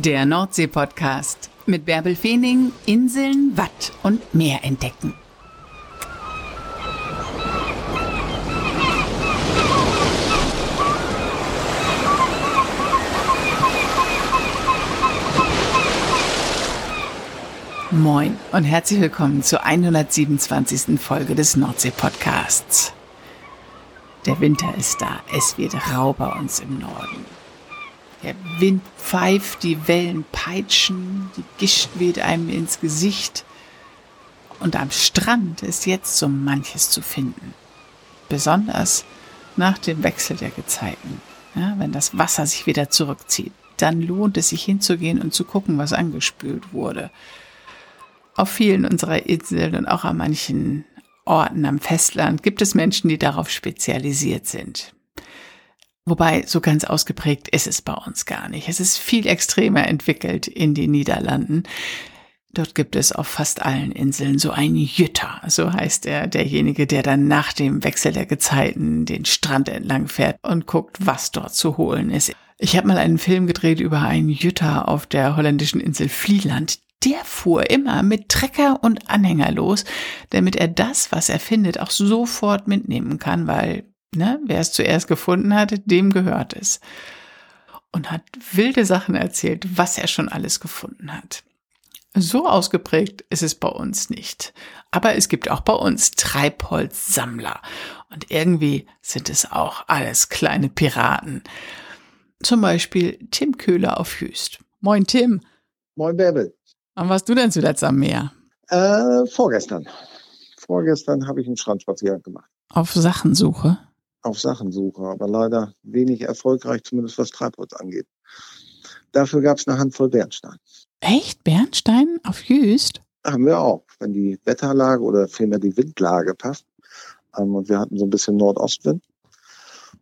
Der Nordsee-Podcast mit Bärbel Feening, Inseln, Watt und Meer entdecken. Moin und herzlich willkommen zur 127. Folge des Nordsee-Podcasts. Der Winter ist da, es wird rau bei uns im Norden. Der Wind pfeift, die Wellen peitschen, die Gischt weht einem ins Gesicht. Und am Strand ist jetzt so manches zu finden. Besonders nach dem Wechsel der Gezeiten. Ja, wenn das Wasser sich wieder zurückzieht, dann lohnt es sich hinzugehen und zu gucken, was angespült wurde. Auf vielen unserer Inseln und auch an manchen Orten am Festland gibt es Menschen, die darauf spezialisiert sind. Wobei so ganz ausgeprägt ist es bei uns gar nicht. Es ist viel extremer entwickelt in den Niederlanden. Dort gibt es auf fast allen Inseln so einen Jütter, so heißt er, derjenige, der dann nach dem Wechsel der Gezeiten den Strand entlang fährt und guckt, was dort zu holen ist. Ich habe mal einen Film gedreht über einen Jütter auf der holländischen Insel Vlieland. Der fuhr immer mit Trecker und Anhänger los, damit er das, was er findet, auch sofort mitnehmen kann, weil Ne? Wer es zuerst gefunden hat, dem gehört es. Und hat wilde Sachen erzählt, was er schon alles gefunden hat. So ausgeprägt ist es bei uns nicht. Aber es gibt auch bei uns Treibholzsammler. Und irgendwie sind es auch alles kleine Piraten. Zum Beispiel Tim Köhler auf Jüst. Moin Tim. Moin Bärbel. Wann warst du denn zuletzt am Meer? Äh, vorgestern. Vorgestern habe ich einen Strandspaziergang gemacht. Auf Sachensuche? Auf Sachensuche, aber leider wenig erfolgreich, zumindest was Treibholz angeht. Dafür gab es eine Handvoll Bernstein. Echt? Bernstein auf Jüst? Haben wir auch, wenn die Wetterlage oder vielmehr die Windlage passt. Ähm, und wir hatten so ein bisschen Nordostwind.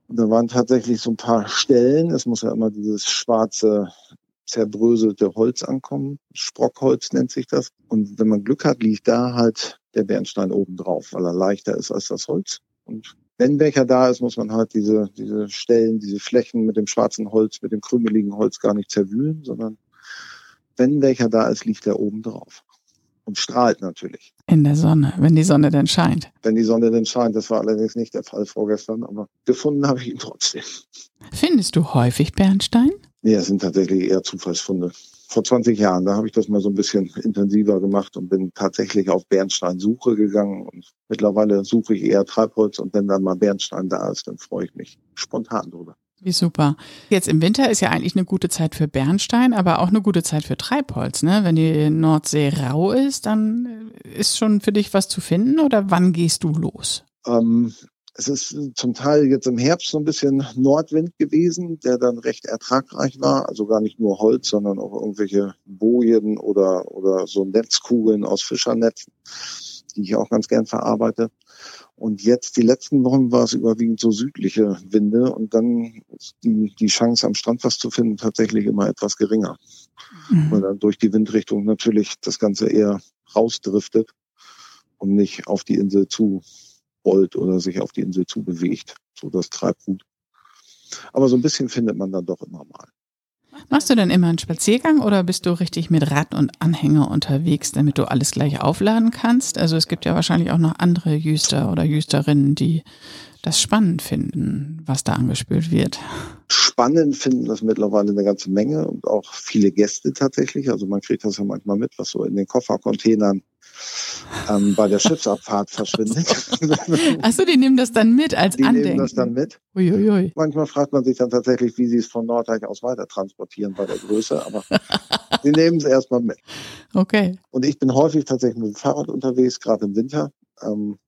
Und da waren tatsächlich so ein paar Stellen. Es muss ja immer dieses schwarze, zerbröselte Holz ankommen. Sprockholz nennt sich das. Und wenn man Glück hat, liegt da halt der Bernstein oben drauf, weil er leichter ist als das Holz. Und wenn welcher da ist, muss man halt diese, diese Stellen, diese Flächen mit dem schwarzen Holz, mit dem krümeligen Holz gar nicht zerwühlen, sondern wenn welcher da ist, liegt er oben drauf. Und strahlt natürlich. In der Sonne, wenn die Sonne denn scheint. Wenn die Sonne denn scheint. Das war allerdings nicht der Fall vorgestern, aber gefunden habe ich ihn trotzdem. Findest du häufig Bernstein? Nee, es sind tatsächlich eher Zufallsfunde vor 20 Jahren. Da habe ich das mal so ein bisschen intensiver gemacht und bin tatsächlich auf Bernsteinsuche gegangen. Und mittlerweile suche ich eher Treibholz und wenn dann mal Bernstein da ist, dann freue ich mich spontan drüber. Wie super. Jetzt im Winter ist ja eigentlich eine gute Zeit für Bernstein, aber auch eine gute Zeit für Treibholz. Ne? Wenn die Nordsee rau ist, dann ist schon für dich was zu finden oder wann gehst du los? Ähm, es ist zum Teil jetzt im Herbst so ein bisschen Nordwind gewesen, der dann recht ertragreich war. Also gar nicht nur Holz, sondern auch irgendwelche Bojen oder, oder so Netzkugeln aus Fischernetzen, die ich auch ganz gern verarbeite. Und jetzt, die letzten Wochen, war es überwiegend so südliche Winde und dann ist die, die Chance, am Strand was zu finden, tatsächlich immer etwas geringer. Mhm. Weil dann durch die Windrichtung natürlich das Ganze eher rausdriftet und nicht auf die Insel zu rollt oder sich auf die Insel zubewegt, so das Treibgut. Aber so ein bisschen findet man dann doch immer mal. Machst du denn immer einen Spaziergang oder bist du richtig mit Rad und Anhänger unterwegs, damit du alles gleich aufladen kannst? Also es gibt ja wahrscheinlich auch noch andere Jüster oder Jüsterinnen, die das spannend finden, was da angespült wird. Spannend finden das mittlerweile eine ganze Menge und auch viele Gäste tatsächlich. Also man kriegt das ja manchmal mit, was so in den Koffercontainern ähm, bei der Schiffsabfahrt verschwindet. Achso, die nehmen das dann mit als die Andenken? Die nehmen das dann mit. Uiuiui. Manchmal fragt man sich dann tatsächlich, wie sie es von Norddeich aus weiter transportieren bei der Größe, aber sie nehmen es erstmal mit. Okay. Und ich bin häufig tatsächlich mit dem Fahrrad unterwegs, gerade im Winter. Ähm,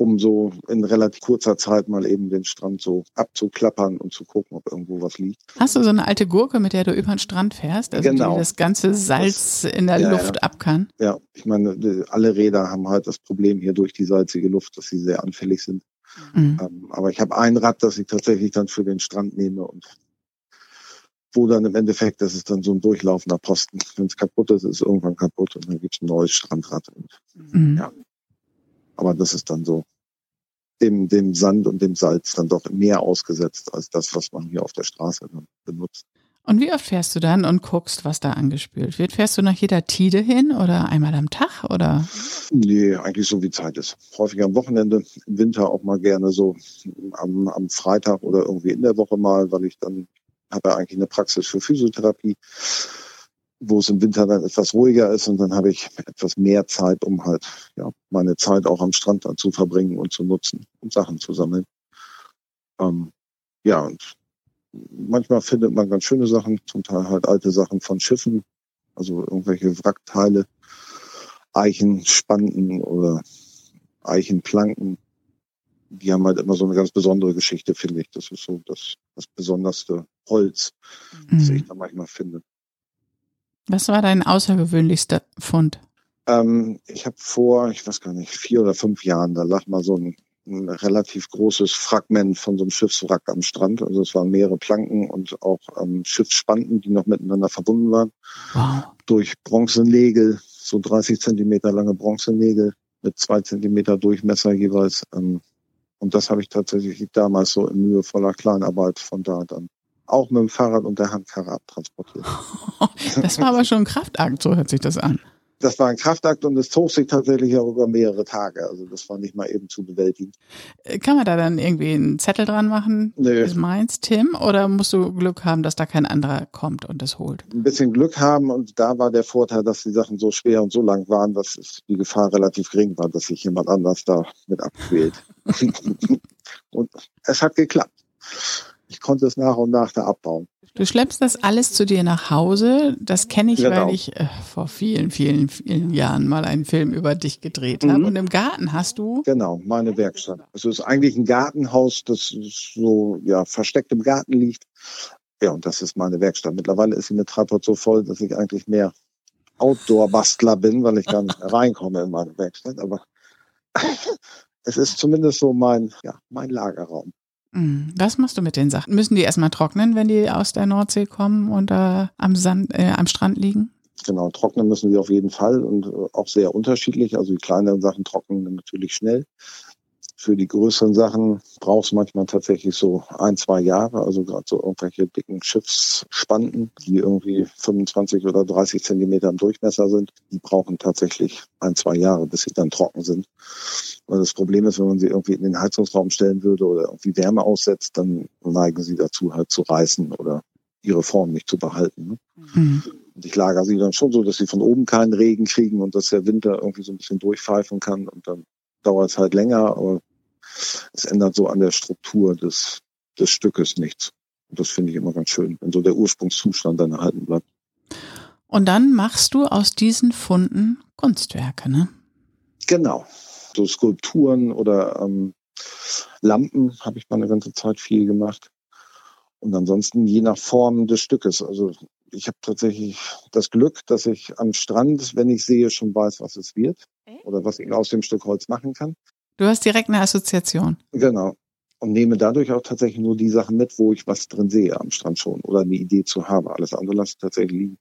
um so in relativ kurzer Zeit mal eben den Strand so abzuklappern und zu gucken, ob irgendwo was liegt. Hast du so eine alte Gurke, mit der du über den Strand fährst, also genau. die das ganze Salz das, in der ja, Luft ja. ab kann? Ja, ich meine, alle Räder haben halt das Problem hier durch die salzige Luft, dass sie sehr anfällig sind. Mhm. Ähm, aber ich habe ein Rad, das ich tatsächlich dann für den Strand nehme und wo dann im Endeffekt, das ist dann so ein durchlaufender Posten. Wenn es kaputt ist, ist es irgendwann kaputt und dann gibt es ein neues Strandrad. Und, mhm. ja, aber das ist dann so dem, dem Sand und dem Salz dann doch mehr ausgesetzt als das, was man hier auf der Straße benutzt. Und wie oft fährst du dann und guckst, was da angespült wird? Fährst du nach jeder Tide hin oder einmal am Tag oder? Nee, eigentlich so wie Zeit ist. Häufig am Wochenende, im Winter auch mal gerne so am, am Freitag oder irgendwie in der Woche mal, weil ich dann habe ja eigentlich eine Praxis für Physiotherapie, wo es im Winter dann etwas ruhiger ist und dann habe ich etwas mehr Zeit, um halt ja meine Zeit auch am Strand dann zu verbringen und zu nutzen und Sachen zu sammeln. Ähm, ja, und manchmal findet man ganz schöne Sachen, zum Teil halt alte Sachen von Schiffen, also irgendwelche Wrackteile, Eichenspanten oder Eichenplanken. Die haben halt immer so eine ganz besondere Geschichte, finde ich. Das ist so das, das besonderste Holz, mhm. das ich da manchmal finde. Was war dein außergewöhnlichster Fund? Ähm, ich habe vor, ich weiß gar nicht, vier oder fünf Jahren, da lag mal so ein ein relativ großes Fragment von so einem Schiffswrack am Strand. Also es waren mehrere Planken und auch ähm, Schiffsspanten, die noch miteinander verbunden waren. Wow. Durch Bronzenägel, so 30 Zentimeter lange Bronzenägel mit zwei Zentimeter Durchmesser jeweils. Ähm, und das habe ich tatsächlich damals so in mühevoller Kleinarbeit von da dann auch mit dem Fahrrad und der Handkarre abtransportiert. Das war aber schon ein Kraftakt, so hört sich das an das war ein Kraftakt und es zog sich tatsächlich auch über mehrere Tage. Also das war nicht mal eben zu bewältigen. Äh, kann man da dann irgendwie einen Zettel dran machen? Nö. Ist meins, Tim? Oder musst du Glück haben, dass da kein anderer kommt und das holt? Ein bisschen Glück haben und da war der Vorteil, dass die Sachen so schwer und so lang waren, dass die Gefahr relativ gering war, dass sich jemand anders da mit abquält. und es hat geklappt. Ich konnte es nach und nach da abbauen. Du schleppst das alles zu dir nach Hause. Das kenne ich, genau. weil ich äh, vor vielen, vielen, vielen Jahren mal einen Film über dich gedreht habe. Mhm. Und im Garten hast du? Genau, meine Werkstatt. Es ist eigentlich ein Gartenhaus, das so ja versteckt im Garten liegt. Ja, und das ist meine Werkstatt. Mittlerweile ist sie mit Treibhaut so voll, dass ich eigentlich mehr Outdoor-Bastler bin, weil ich dann reinkomme in meine Werkstatt. Aber es ist zumindest so mein, ja, mein Lagerraum. Mhm. Was machst du mit den Sachen? Müssen die erstmal trocknen, wenn die aus der Nordsee kommen und äh, am, Sand, äh, am Strand liegen? Genau, trocknen müssen sie auf jeden Fall und äh, auch sehr unterschiedlich. Also die kleineren Sachen trocknen natürlich schnell. Für die größeren Sachen brauchst du manchmal tatsächlich so ein, zwei Jahre. Also gerade so irgendwelche dicken Schiffsspanten, die irgendwie 25 oder 30 Zentimeter im Durchmesser sind, die brauchen tatsächlich ein, zwei Jahre, bis sie dann trocken sind. Weil das Problem ist, wenn man sie irgendwie in den Heizungsraum stellen würde oder irgendwie Wärme aussetzt, dann neigen sie dazu halt zu reißen oder ihre Form nicht zu behalten. Ne? Mhm. Und ich lagere sie dann schon so, dass sie von oben keinen Regen kriegen und dass der Winter irgendwie so ein bisschen durchpfeifen kann und dann dauert es halt länger, aber es ändert so an der Struktur des, des Stückes nichts. Und das finde ich immer ganz schön, wenn so der Ursprungszustand dann erhalten bleibt. Und dann machst du aus diesen Funden Kunstwerke, ne? Genau. So Skulpturen oder ähm, Lampen habe ich mal eine ganze Zeit viel gemacht. Und ansonsten je nach Form des Stückes. Also ich habe tatsächlich das Glück, dass ich am Strand, wenn ich sehe, schon weiß, was es wird oder was ich aus dem Stück Holz machen kann. Du hast direkt eine Assoziation. Genau. Und nehme dadurch auch tatsächlich nur die Sachen mit, wo ich was drin sehe am Strand schon oder eine Idee zu habe. Alles andere lasse ich tatsächlich liegen.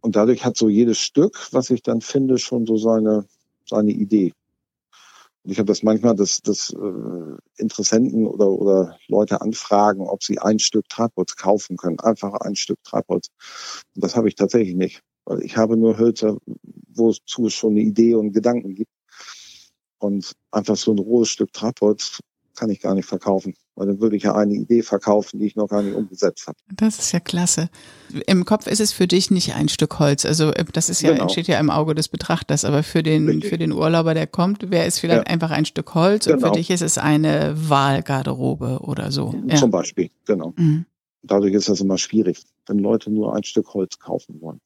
Und dadurch hat so jedes Stück, was ich dann finde, schon so seine, seine Idee. Und ich habe das manchmal, dass, dass äh, Interessenten oder, oder Leute anfragen, ob sie ein Stück Treibholz kaufen können. Einfach ein Stück Treibholz. Und das habe ich tatsächlich nicht. Weil ich habe nur Hölzer, wozu es schon eine Idee und Gedanken gibt. Und einfach so ein rohes Stück Treibholz kann ich gar nicht verkaufen. Weil dann würde ich ja eine Idee verkaufen, die ich noch gar nicht umgesetzt habe. Das ist ja klasse. Im Kopf ist es für dich nicht ein Stück Holz. Also äh, das ist ja, genau. entsteht ja im Auge des Betrachters, aber für den, für den Urlauber, der kommt, wäre es vielleicht ja. einfach ein Stück Holz genau. und für genau. dich ist es eine Wahlgarderobe oder so. Ja. Zum Beispiel, genau. Mhm. Dadurch ist das immer schwierig, wenn Leute nur ein Stück Holz kaufen wollen.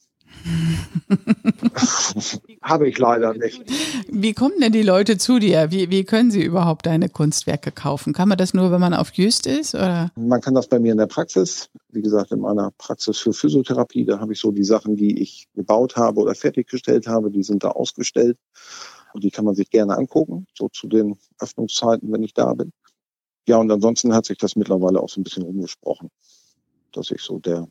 Habe ich leider nicht. Wie kommen denn die Leute zu dir? Wie, wie können sie überhaupt deine Kunstwerke kaufen? Kann man das nur, wenn man auf Just ist? Oder? Man kann das bei mir in der Praxis. Wie gesagt, in meiner Praxis für Physiotherapie, da habe ich so die Sachen, die ich gebaut habe oder fertiggestellt habe, die sind da ausgestellt. Und die kann man sich gerne angucken, so zu den Öffnungszeiten, wenn ich da bin. Ja, und ansonsten hat sich das mittlerweile auch so ein bisschen umgesprochen, dass ich so der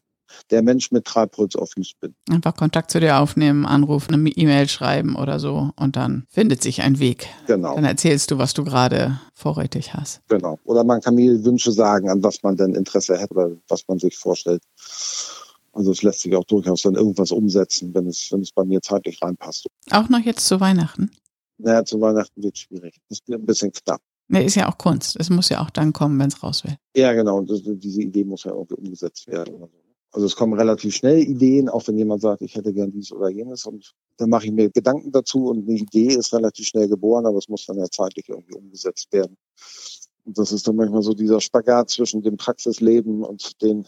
der Mensch mit Treibholz auf Jüst bin. Einfach Kontakt zu dir aufnehmen, anrufen, eine E-Mail schreiben oder so und dann findet sich ein Weg. Genau. Dann erzählst du, was du gerade vorrätig hast. Genau. Oder man kann mir Wünsche sagen, an was man denn Interesse hat oder was man sich vorstellt. Also es lässt sich auch durchaus dann irgendwas umsetzen, wenn es, wenn es bei mir zeitlich reinpasst. Auch noch jetzt zu Weihnachten? Naja, zu Weihnachten wird schwierig. Das ist ein bisschen knapp. Nee, ist ja auch Kunst. Es muss ja auch dann kommen, wenn es raus will. Ja, genau. Und das, diese Idee muss ja irgendwie umgesetzt werden. Also es kommen relativ schnell Ideen, auch wenn jemand sagt, ich hätte gern dies oder jenes. Und dann mache ich mir Gedanken dazu und eine Idee ist relativ schnell geboren, aber es muss dann ja zeitlich irgendwie umgesetzt werden. Und das ist dann manchmal so dieser Spagat zwischen dem Praxisleben und den,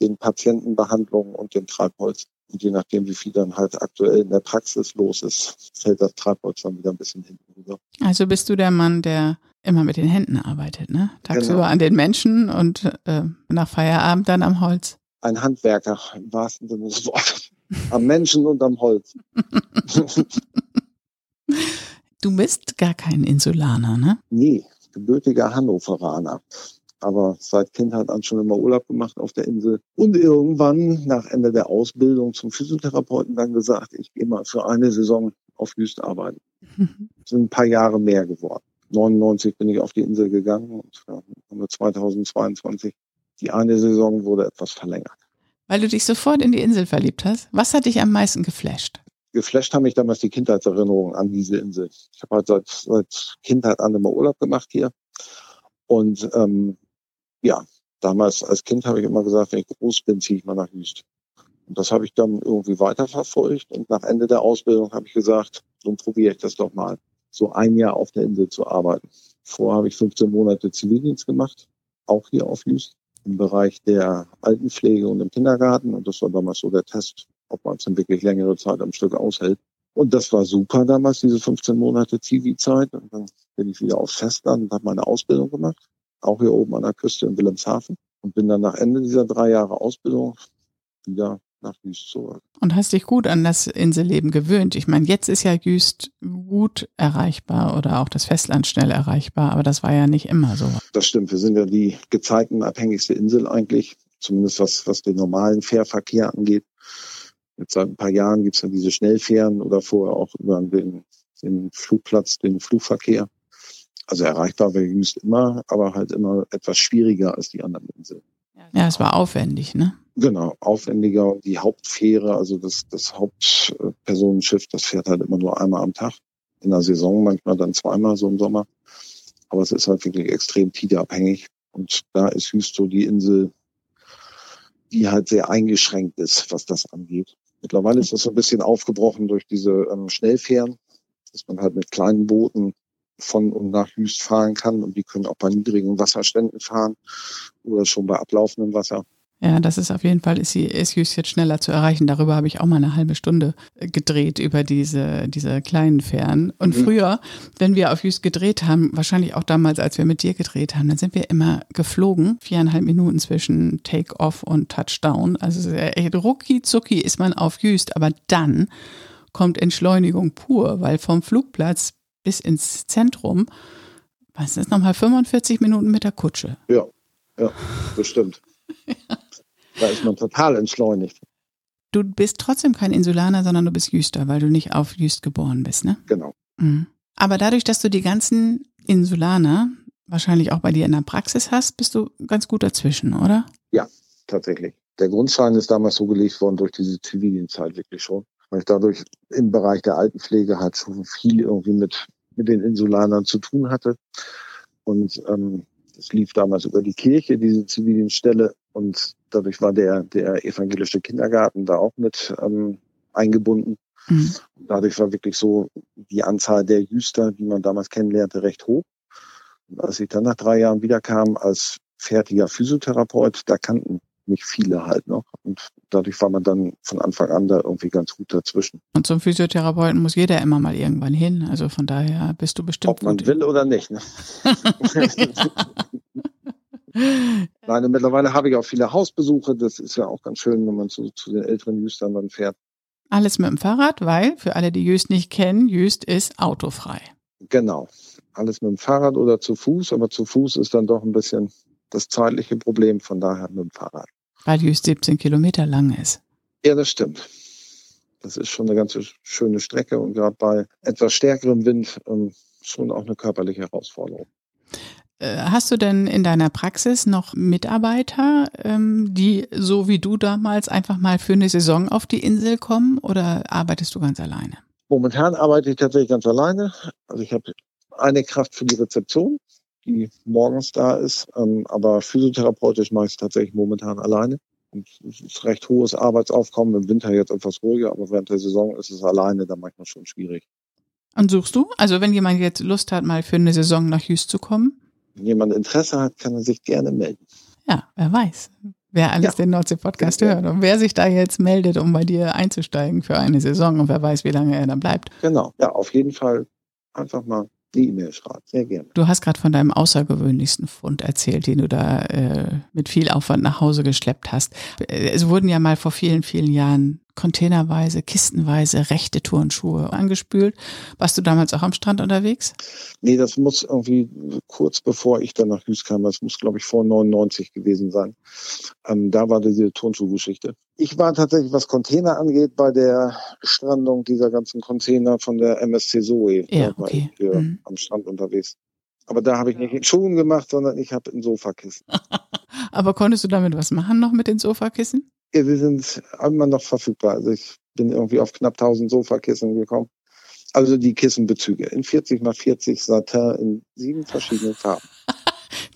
den Patientenbehandlungen und dem Treibholz. Und je nachdem, wie viel dann halt aktuell in der Praxis los ist, fällt das Treibholz dann wieder ein bisschen hinten rüber. Also bist du der Mann, der immer mit den Händen arbeitet, ne? Tagsüber Genau. an den Menschen und äh, nach Feierabend dann am Holz. Ein Handwerker im wahrsten Sinne des Wortes. Am Menschen und am Holz. Du bist gar kein Insulaner, ne? Nee, gebürtiger Hannoveraner. Aber seit Kindheit an schon immer Urlaub gemacht auf der Insel. Und irgendwann nach Ende der Ausbildung zum Physiotherapeuten dann gesagt, ich gehe mal für eine Saison auf Wüst arbeiten. Sind ein paar Jahre mehr geworden. 99 bin ich auf die Insel gegangen und ja, haben wir 2022. Die eine Saison wurde etwas verlängert. Weil du dich sofort in die Insel verliebt hast. Was hat dich am meisten geflasht? geflasht haben mich damals die Kindheitserinnerungen an diese Insel. Ich habe halt seit, seit Kindheit an immer Urlaub gemacht hier. Und ähm, ja, damals als Kind habe ich immer gesagt, wenn ich groß bin, ziehe ich mal nach Wüst. Und das habe ich dann irgendwie weiterverfolgt. Und nach Ende der Ausbildung habe ich gesagt, nun probiere ich das doch mal, so ein Jahr auf der Insel zu arbeiten. Vorher habe ich 15 Monate Zivildienst gemacht, auch hier auf Wüst, im Bereich der Altenpflege und im Kindergarten. Und das war damals so der Test, ob man es dann wirklich längere Zeit am Stück aushält. Und das war super damals, diese 15 Monate Zivi-Zeit. Und dann bin ich wieder aufs Festland und habe meine Ausbildung gemacht, auch hier oben an der Küste in Wilhelmshaven. Und bin dann nach Ende dieser drei Jahre Ausbildung wieder nach Wüst zurück. Und hast dich gut an das Inselleben gewöhnt. Ich meine, jetzt ist ja Jüst gut erreichbar oder auch das Festland schnell erreichbar, aber das war ja nicht immer so. Das stimmt, wir sind ja die gezeitenabhängigste Insel eigentlich, zumindest was, was den normalen Fährverkehr angeht. Jetzt seit ein paar Jahren gibt's ja diese Schnellfähren oder vorher auch über den, den Flugplatz, den Flugverkehr. Also erreichbar wäre Jüst immer, aber halt immer etwas schwieriger als die anderen Inseln. Ja, es war aufwendig, ne? Genau, aufwendiger. Die Hauptfähre, also das, das Hauptpersonenschiff, das fährt halt immer nur einmal am Tag. In der Saison manchmal dann zweimal so im Sommer. Aber es ist halt wirklich extrem tideabhängig. Und da ist Hüst so die Insel, die halt sehr eingeschränkt ist, was das angeht. Mittlerweile ist das so ein bisschen aufgebrochen durch diese ähm, Schnellfähren, dass man halt mit kleinen Booten von und nach Hüst fahren kann und die können auch bei niedrigen Wasserständen fahren oder schon bei ablaufendem Wasser. Ja, das ist auf jeden Fall, ist, ist Jüst jetzt schneller zu erreichen. Darüber habe ich auch mal eine halbe Stunde äh, gedreht, über diese, diese kleinen Fähren. Und Mhm. früher, wenn wir auf Jüst gedreht haben, wahrscheinlich auch damals, als wir mit dir gedreht haben, dann sind wir immer geflogen, viereinhalb Minuten zwischen Take-Off und Touchdown. Also rucki zucki ist man auf Jüst, aber dann kommt Entschleunigung pur, weil vom Flugplatz bis ins Zentrum, was ist nochmal 45 Minuten mit der Kutsche. Ja, ja, bestimmt. Da ist man total entschleunigt. Du bist trotzdem kein Insulaner, sondern du bist Jüster, weil du nicht auf Jüst geboren bist, ne? Genau. Mhm. Aber dadurch, dass du die ganzen Insulaner wahrscheinlich auch bei dir in der Praxis hast, bist du ganz gut dazwischen, oder? tatsächlich. Der Grundstein ist damals so gelegt worden durch diese Zivildienstzeit wirklich schon. Weil ich dadurch im Bereich der Altenpflege halt schon viel irgendwie mit, mit den Insulanern zu tun hatte. Und ähm, es lief damals über die Kirche, diese Zivildienststelle. Und dadurch war der, der evangelische Kindergarten da auch mit ähm, eingebunden. Mhm. Dadurch war wirklich so die Anzahl der Jüster, die man damals kennenlernte, recht hoch. Und als ich dann nach drei Jahren wiederkam als fertiger Physiotherapeut, da kannten mich viele halt noch. Und dadurch war man dann von Anfang an da irgendwie ganz gut dazwischen. Und zum Physiotherapeuten muss jeder immer mal irgendwann hin. Also von daher bist du bestimmt Ob man will oder nicht. Ne? Nein, und mittlerweile habe ich auch viele Hausbesuche. Das ist ja auch ganz schön, wenn man zu, zu den älteren Jüstern dann fährt. Alles mit dem Fahrrad, weil für alle, die Jüst nicht kennen, Jüst ist autofrei. Genau. Alles mit dem Fahrrad oder zu Fuß, aber zu Fuß ist dann doch ein bisschen das zeitliche Problem, von daher mit dem Fahrrad. Weil Jüst 17 Kilometer lang ist. Ja, das stimmt. Das ist schon eine ganz schöne Strecke und gerade bei etwas stärkerem Wind ähm, schon auch eine körperliche Herausforderung. Äh, hast du denn in deiner Praxis noch Mitarbeiter, ähm, die so wie du damals einfach mal für eine Saison auf die Insel kommen oder arbeitest du ganz alleine? Momentan arbeite ich tatsächlich ganz alleine. Also ich habe eine Kraft für die Rezeption, die morgens da ist, ähm, aber physiotherapeutisch mache ich es tatsächlich momentan alleine. Und es ist recht hohes Arbeitsaufkommen, im Winter jetzt etwas ruhiger, aber während der Saison ist es alleine dann manchmal schon schwierig. Und suchst du? Also wenn jemand jetzt Lust hat, mal für eine Saison nach Jüst zu kommen? Wenn jemand Interesse hat, kann er sich gerne melden. Ja, wer weiß. Wer alles ja. den Nordsee-Podcast ja. hört und wer sich da jetzt meldet, um bei dir einzusteigen für eine Saison und wer weiß, wie lange er dann bleibt. Genau, ja, auf jeden Fall einfach mal die E-Mail schreibt. Sehr gerne. Du hast gerade von deinem außergewöhnlichsten Fund erzählt, den du da äh, mit viel Aufwand nach Hause geschleppt hast. Es wurden ja mal vor vielen, vielen Jahren containerweise, kistenweise rechte Turnschuhe angespült. Warst du damals auch am Strand unterwegs? Nee, das muss irgendwie kurz bevor ich dann nach Hüß kam, das muss glaube ich vor 99 gewesen sein. Ähm, da war diese Turnschuhgeschichte. Ich war tatsächlich, was Container angeht, bei der Strandung dieser ganzen Container von der MSC Zoe. Ja, okay. Ich, äh, mhm. am Strand unterwegs. Aber da habe ich nicht in Schuhen gemacht, sondern ich habe ein Sofakissen. Aber konntest du damit was machen noch mit den Sofakissen? Wir sind immer noch verfügbar. Also ich bin irgendwie auf knapp 1000 Sofakissen gekommen. Also die Kissenbezüge in 40 mal 40 Satin in sieben verschiedenen Farben.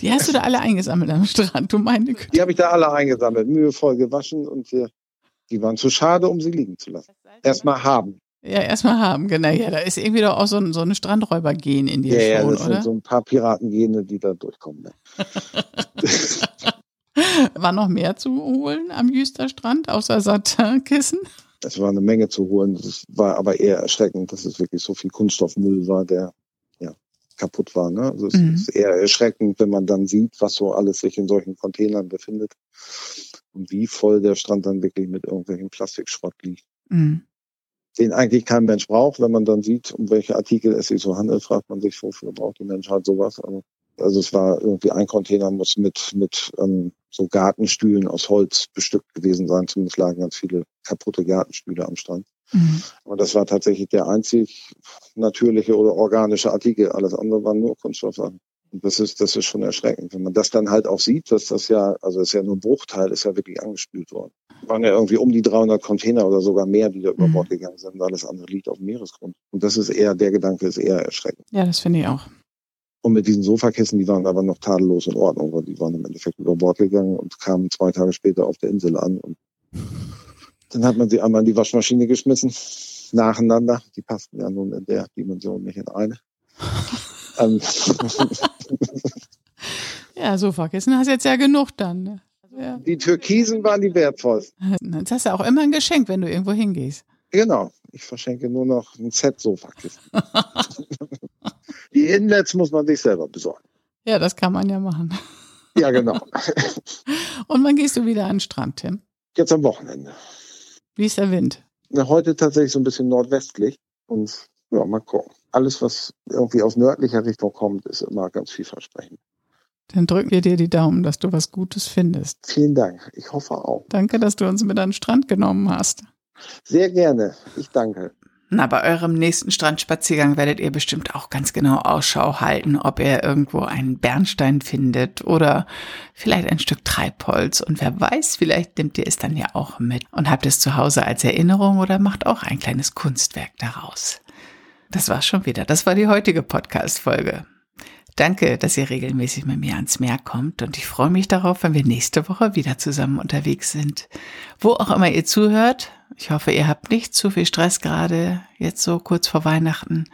Die hast du da alle eingesammelt am Strand, du meine Güte. Die habe ich da alle eingesammelt, mühevoll gewaschen und wir, die waren zu schade, um sie liegen zu lassen. Erstmal haben. Ja, erstmal haben, genau. Ja, da ist irgendwie doch auch so ein, so ein Strandräuber-Gen in dir ja, schon, ja, das oder? sind so ein paar Piratengene, die da durchkommen. Ne? War noch mehr zu holen am Jüsterstrand, außer Satinkissen? Es war eine Menge zu holen. Das war aber eher erschreckend, dass es wirklich so viel Kunststoffmüll war, der ja kaputt war. Ne? Also es mhm. ist eher erschreckend, wenn man dann sieht, was so alles sich in solchen Containern befindet und wie voll der Strand dann wirklich mit irgendwelchen Plastikschrott liegt. Mhm. Den eigentlich kein Mensch braucht. Wenn man dann sieht, um welche Artikel es sich so handelt, fragt man sich, wofür braucht die Menschheit sowas? Aber also es war irgendwie ein Container muss mit, mit ähm, so Gartenstühlen aus Holz bestückt gewesen sein. Zumindest lagen ganz viele kaputte Gartenstühle am Strand. Mhm. Aber das war tatsächlich der einzig natürliche oder organische Artikel. Alles andere waren nur Kunststoffsachen. Und das ist, das ist schon erschreckend. Wenn man das dann halt auch sieht, dass das ja, also ist ja nur ein Bruchteil, ist ja wirklich angespült worden. Waren ja irgendwie um die 300 Container oder sogar mehr, die da über mhm. Bord gegangen sind. Alles andere liegt auf dem Meeresgrund. Und das ist eher, der Gedanke ist eher erschreckend. Ja, das finde ich auch. Und mit diesen Sofakissen, die waren aber noch tadellos in Ordnung, weil die waren im Endeffekt über Bord gegangen und kamen zwei Tage später auf der Insel an. Und dann hat man sie einmal in die Waschmaschine geschmissen, nacheinander. Die passten ja nun in der Dimension nicht in eine. Ähm. ja, Sofakissen hast jetzt ja genug dann. Ne? Ja. Die Türkisen waren die wertvollsten. Das hast du auch immer ein Geschenk, wenn du irgendwo hingehst. Genau. Ich verschenke nur noch ein Set Sofakissen. Die Inlets muss man sich selber besorgen. Ja, das kann man ja machen. Ja, genau. Und wann gehst du wieder an den Strand, Tim? Jetzt am Wochenende. Wie ist der Wind? Na, heute tatsächlich so ein bisschen nordwestlich. Und ja, mal gucken. Alles, was irgendwie aus nördlicher Richtung kommt, ist immer ganz vielversprechend. Dann drücken wir dir die Daumen, dass du was Gutes findest. Vielen Dank. Ich hoffe auch. Danke, dass du uns mit an den Strand genommen hast. Sehr gerne. Ich danke. Na, bei eurem nächsten Strandspaziergang werdet ihr bestimmt auch ganz genau Ausschau halten, ob ihr irgendwo einen Bernstein findet oder vielleicht ein Stück Treibholz. Und wer weiß, vielleicht nehmt ihr es dann ja auch mit und habt es zu Hause als Erinnerung oder macht auch ein kleines Kunstwerk daraus. Das war's schon wieder. Das war die heutige Podcast-Folge. Danke, dass ihr regelmäßig mit mir ans Meer kommt und ich freue mich darauf, wenn wir nächste Woche wieder zusammen unterwegs sind. Wo auch immer ihr zuhört, ich hoffe, ihr habt nicht zu viel Stress gerade, jetzt so kurz vor Weihnachten.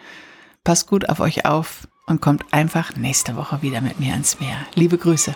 Passt gut auf euch auf und kommt einfach nächste Woche wieder mit mir ans Meer. Liebe Grüße.